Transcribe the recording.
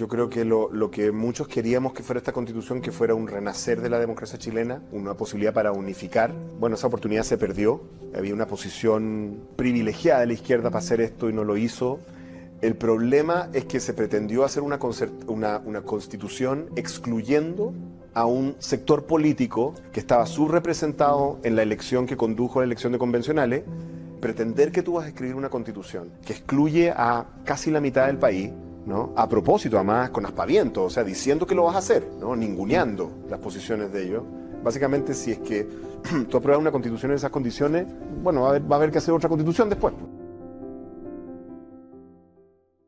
Yo creo que lo, lo, que muchos queríamos que fuera esta constitución, que fuera un renacer de la democracia chilena, una posibilidad para unificar, bueno, esa oportunidad se perdió. Había una posición privilegiada de la izquierda para hacer esto y no lo hizo. El problema es que se pretendió hacer una, una, una constitución excluyendo a un sector político que estaba subrepresentado en la elección que condujo a la elección de convencionales, pretender que tú vas a escribir una constitución que excluye a casi la mitad del país, ¿no? A propósito, además, con aspaviento, o sea, diciendo que lo vas a hacer, ¿no? Ninguneando las posiciones de ellos. Básicamente, si es que tú apruebas una constitución en esas condiciones, bueno, va a haber, va a haber que hacer otra constitución después.